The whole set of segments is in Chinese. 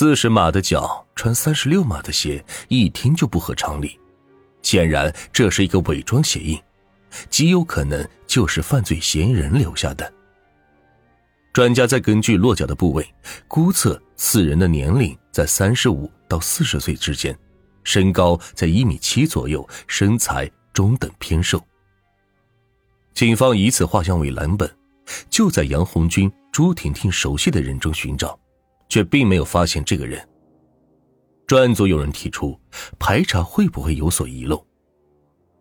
四十码的脚穿三十六码的鞋，一听就不合常理。显然，这是一个伪装鞋印，极有可能就是犯罪嫌疑人留下的。专家再根据落脚的部位，估测此人的年龄在三十五到四十岁之间，身高在一米七左右，身材中等偏瘦。警方以此画像为蓝本，就在杨红军、朱婷婷熟悉的人中寻找，却并没有发现这个人。专案组有人提出，排查会不会有所遗漏？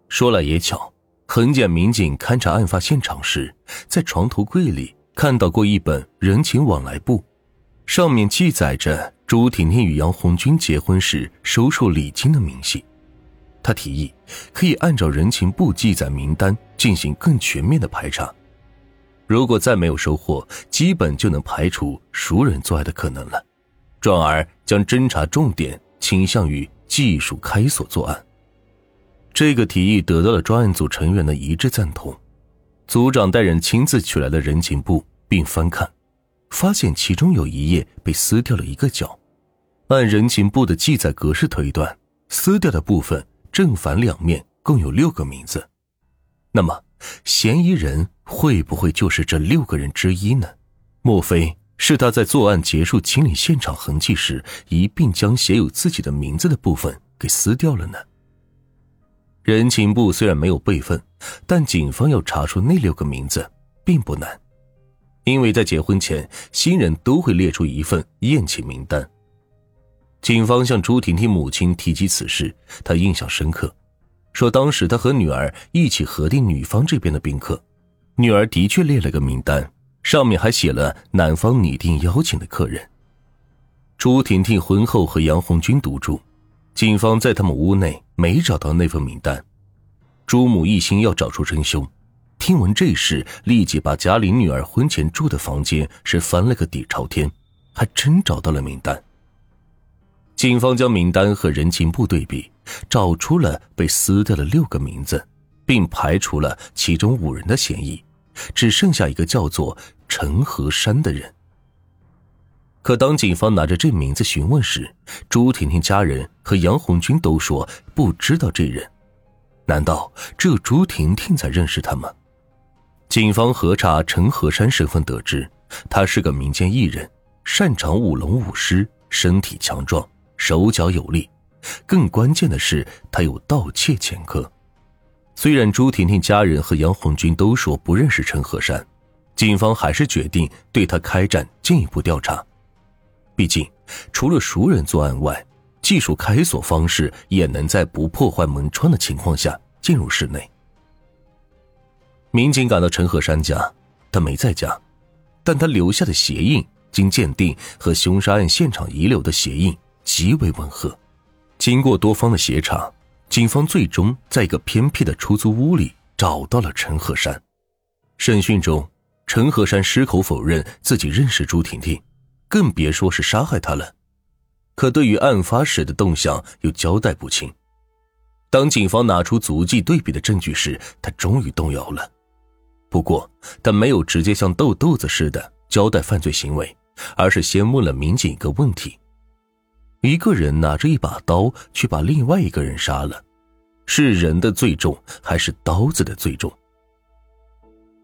说来也巧，痕检民警勘查案发现场时，在床头柜里看到过一本人情往来簿，上面记载着朱婷婷与杨红军结婚时收受礼金的明细。他提议，可以按照人情簿记载名单进行更全面的排查。如果再没有收获，基本就能排除熟人作案的可能了。转而将侦查重点倾向于技术开锁作案。这个提议得到了专案组成员的一致赞同。组长带人亲自取来了人情簿，并翻看，发现其中有一页被撕掉了一个角。按人情簿的记载格式推断，撕掉的部分正反两面共有六个名字。那么，嫌疑人会不会就是这六个人之一呢？莫非？是他在作案结束清理现场痕迹时，一并将写有自己的名字的部分给撕掉了呢？人情部虽然没有备份，但警方要查出那六个名字并不难，因为在结婚前，新人都会列出一份宴请名单。警方向朱婷婷母亲提及此事，她印象深刻，说当时她和女儿一起核定女方这边的宾客，女儿的确列了个名单。上面还写了男方拟定邀请的客人。朱婷婷婚后和杨红军独住，警方在他们屋内没找到那份名单。朱母一心要找出真凶，听闻这事，立即把家里女儿婚前住的房间是翻了个底朝天，还真找到了名单。警方将名单和人情簿对比，找出了被撕掉的六个名字，并排除了其中五人的嫌疑。只剩下一个叫做陈和山的人。可当警方拿着这名字询问时，朱婷婷家人和杨红军都说不知道这人。难道只有朱婷婷才认识他吗？警方核查陈和山身份，得知他是个民间艺人，擅长舞龙舞狮，身体强壮，手脚有力。更关键的是，他有盗窃前科。虽然朱婷婷家人和杨红军都说不认识陈和山，警方还是决定对他开展进一步调查。毕竟，除了熟人作案外，技术开锁方式也能在不破坏门窗的情况下进入室内。民警赶到陈和山家，他没在家，但他留下的鞋印经鉴定和凶杀案现场遗留的鞋印极为吻合。经过多方的协查。警方最终在一个偏僻的出租屋里找到了陈和山。审讯中，陈和山矢口否认自己认识朱婷婷，更别说是杀害她了。可对于案发时的动向又交代不清。当警方拿出足迹对比的证据时，他终于动摇了。不过，他没有直接像豆豆子似的交代犯罪行为，而是先问了民警一个问题。一个人拿着一把刀去把另外一个人杀了，是人的罪重还是刀子的罪重？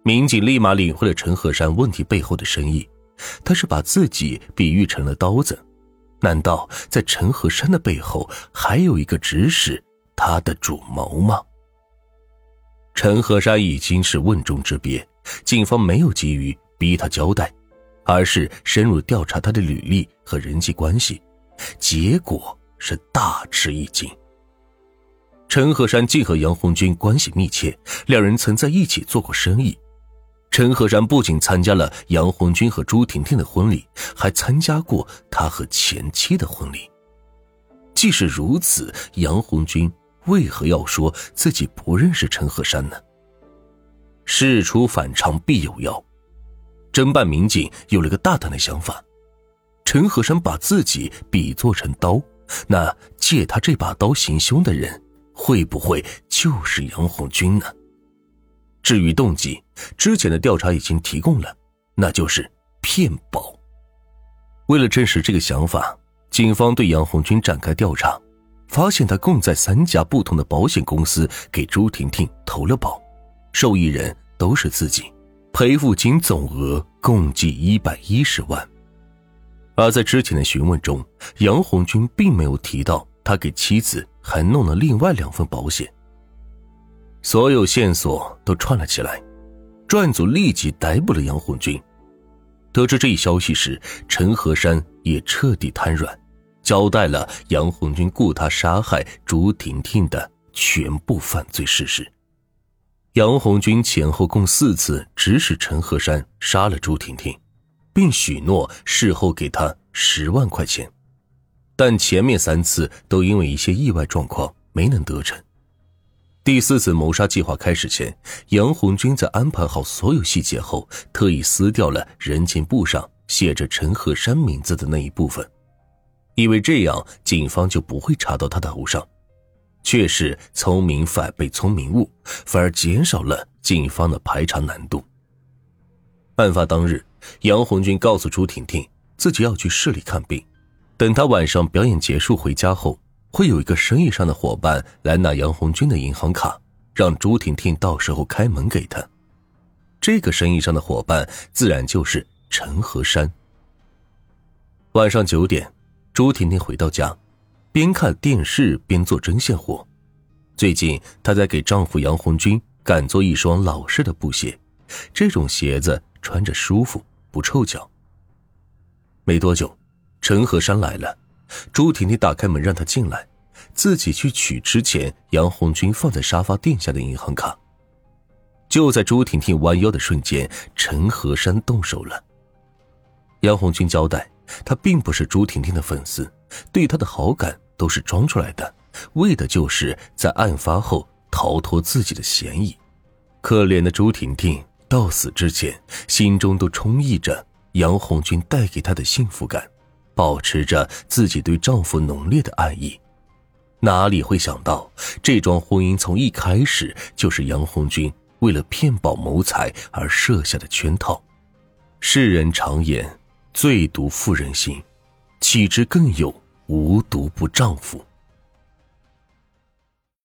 民警立马领会了陈和山问题背后的深意，他是把自己比喻成了刀子，难道在陈和山的背后还有一个指使他的主谋吗？陈和山已经是问中之鳖，警方没有急于逼他交代，而是深入调查他的履历和人际关系。结果是大吃一惊。陈和山既和杨红军关系密切，两人曾在一起做过生意。陈和山不仅参加了杨红军和朱婷婷的婚礼，还参加过他和前妻的婚礼。即使如此，杨红军为何要说自己不认识陈和山呢？事出反常必有妖，侦办民警有了个大胆的想法。陈和山把自己比作成刀，那借他这把刀行凶的人，会不会就是杨红军呢？至于动机，之前的调查已经提供了，那就是骗保。为了证实这个想法，警方对杨红军展开调查，发现他共在三家不同的保险公司给朱婷婷投了保，受益人都是自己，赔付金总额共计一百一十万。而在之前的询问中，杨红军并没有提到他给妻子还弄了另外两份保险。所有线索都串了起来，专案组立即逮捕了杨红军。得知这一消息时，陈和山也彻底瘫软。交代了杨红军雇他杀害朱婷婷的全部犯罪事实。杨红军前后共四次指使陈和山杀了朱婷婷，并许诺事后给他十万块钱，但前面三次都因为一些意外状况没能得逞。第四次谋杀计划开始前，杨红军在安排好所有细节后，特意撕掉了人情簿上写着陈鹤山名字的那一部分。以为这样警方就不会查到他的头上，却是聪明反被聪明误，反而减少了警方的排查难度。案发当日，杨红军告诉朱婷婷自己要去市里看病，等他晚上表演结束回家后，会有一个生意上的伙伴来拿杨红军的银行卡，让朱婷婷到时候开门给他。这个生意上的伙伴自然就是陈和山。晚上九点。朱婷婷回到家，边看电视边做针线活。最近，她在给丈夫杨红军赶做一双老式的布鞋，这种鞋子穿着舒服，不臭脚。没多久，陈和山来了，朱婷婷打开门让他进来，自己去取之前杨红军放在沙发垫下的银行卡。就在朱婷婷弯腰的瞬间，陈和山动手了。杨红军交代。他并不是朱婷婷的粉丝，对她的好感都是装出来的，为的就是在案发后逃脱自己的嫌疑。可怜的朱婷婷到死之前，心中都充溢着杨红军带给她的幸福感，保持着自己对丈夫浓烈的爱意。哪里会想到，这桩婚姻从一开始就是杨红军为了骗保谋财而设下的圈套。世人常言。最毒妇人心，岂知更有无毒不丈夫？